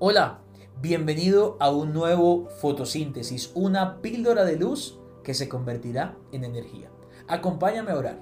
Hola, bienvenido a un nuevo fotosíntesis, una píldora de luz que se convertirá en energía. Acompáñame a orar.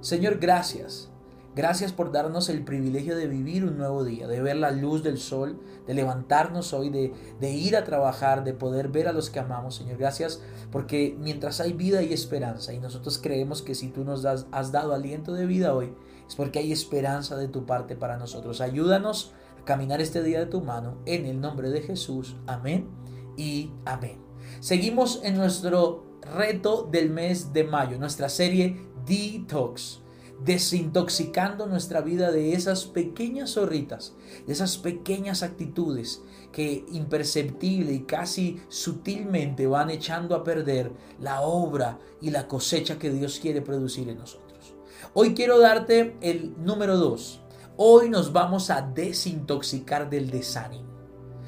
Señor, gracias. Gracias por darnos el privilegio de vivir un nuevo día, de ver la luz del sol, de levantarnos hoy, de, ir a trabajar, de poder ver a los que amamos, Señor. Gracias porque mientras hay vida y esperanza y nosotros creemos que si tú nos has dado aliento de vida hoy, es porque hay esperanza de tu parte para nosotros. Ayúdanos caminar este día de tu mano en el nombre de Jesús. Amén y amén. Seguimos en nuestro reto del mes de mayo, nuestra serie Detox, desintoxicando nuestra vida de esas pequeñas zorritas, de esas pequeñas actitudes que imperceptible y casi sutilmente van echando a perder la obra y la cosecha que Dios quiere producir en nosotros. Hoy quiero darte el número dos, Hoy nos vamos a desintoxicar del desánimo.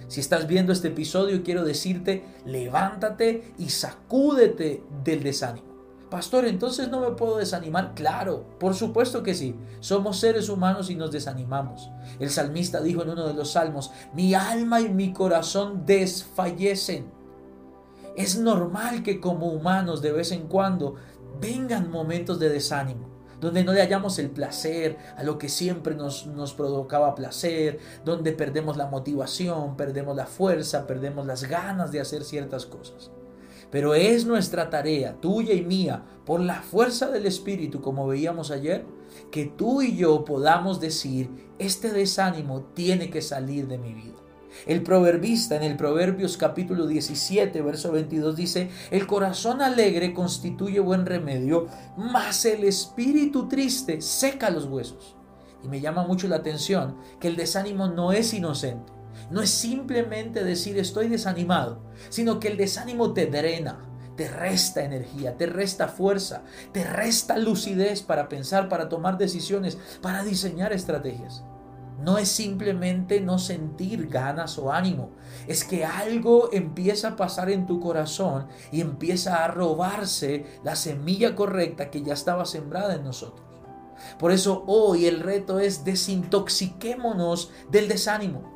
Si estás viendo este episodio, quiero decirte, levántate y sacúdete del desánimo. Pastor, entonces no me puedo desanimar. Claro, por supuesto que sí. Somos seres humanos y nos desanimamos. El salmista dijo en uno de los salmos, mi alma y mi corazón desfallecen. Es normal que como humanos de vez en cuando vengan momentos de desánimo donde no le hallamos el placer a lo que siempre nos, nos provocaba placer, donde perdemos la motivación, perdemos la fuerza, perdemos las ganas de hacer ciertas cosas. Pero es nuestra tarea, tuya y mía, por la fuerza del Espíritu, como veíamos ayer, que tú y yo podamos decir, este desánimo tiene que salir de mi vida. El proverbista en el Proverbios capítulo 17, verso 22 dice, el corazón alegre constituye buen remedio, mas el espíritu triste seca los huesos. Y me llama mucho la atención que el desánimo no es inocente. No es simplemente decir estoy desanimado, sino que el desánimo te drena, te resta energía, te resta fuerza, te resta lucidez para pensar, para tomar decisiones, para diseñar estrategias. No es simplemente no sentir ganas o ánimo, es que algo empieza a pasar en tu corazón y empieza a robarse la semilla correcta que ya estaba sembrada en nosotros. Por eso hoy el reto es desintoxiquémonos del desánimo.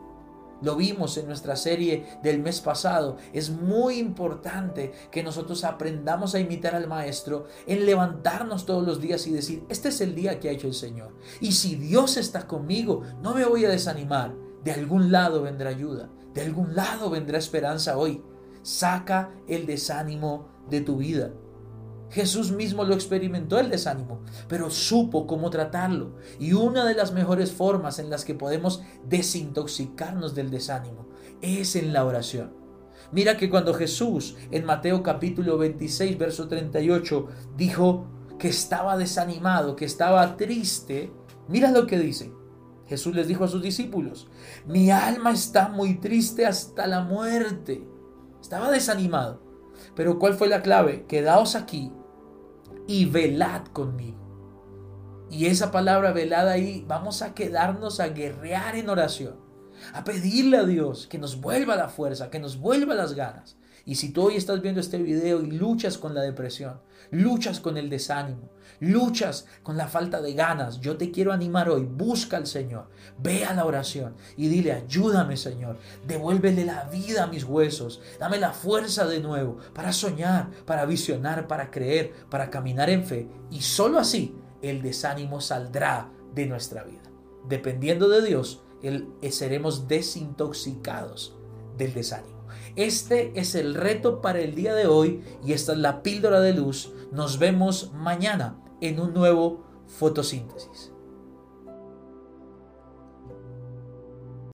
Lo vimos en nuestra serie del mes pasado. Es muy importante que nosotros aprendamos a imitar al Maestro en levantarnos todos los días y decir, este es el día que ha hecho el Señor. Y si Dios está conmigo, no me voy a desanimar. De algún lado vendrá ayuda. De algún lado vendrá esperanza hoy. Saca el desánimo de tu vida. Jesús mismo lo experimentó el desánimo, pero supo cómo tratarlo. Y una de las mejores formas en las que podemos desintoxicarnos del desánimo es en la oración. Mira que cuando Jesús en Mateo capítulo 26, verso 38, dijo que estaba desanimado, que estaba triste, mira lo que dice. Jesús les dijo a sus discípulos, mi alma está muy triste hasta la muerte. Estaba desanimado. Pero ¿cuál fue la clave? Quedaos aquí y velad conmigo. Y esa palabra velada ahí, vamos a quedarnos a guerrear en oración, a pedirle a Dios que nos vuelva la fuerza, que nos vuelva las ganas. Y si tú hoy estás viendo este video y luchas con la depresión, luchas con el desánimo, luchas con la falta de ganas, yo te quiero animar hoy, busca al Señor, ve a la oración y dile, ayúdame Señor, devuélvele la vida a mis huesos, dame la fuerza de nuevo para soñar, para visionar, para creer, para caminar en fe. Y solo así el desánimo saldrá de nuestra vida. Dependiendo de Dios, seremos desintoxicados del desánimo. Este es el reto para el día de hoy y esta es la píldora de luz. Nos vemos mañana en un nuevo fotosíntesis.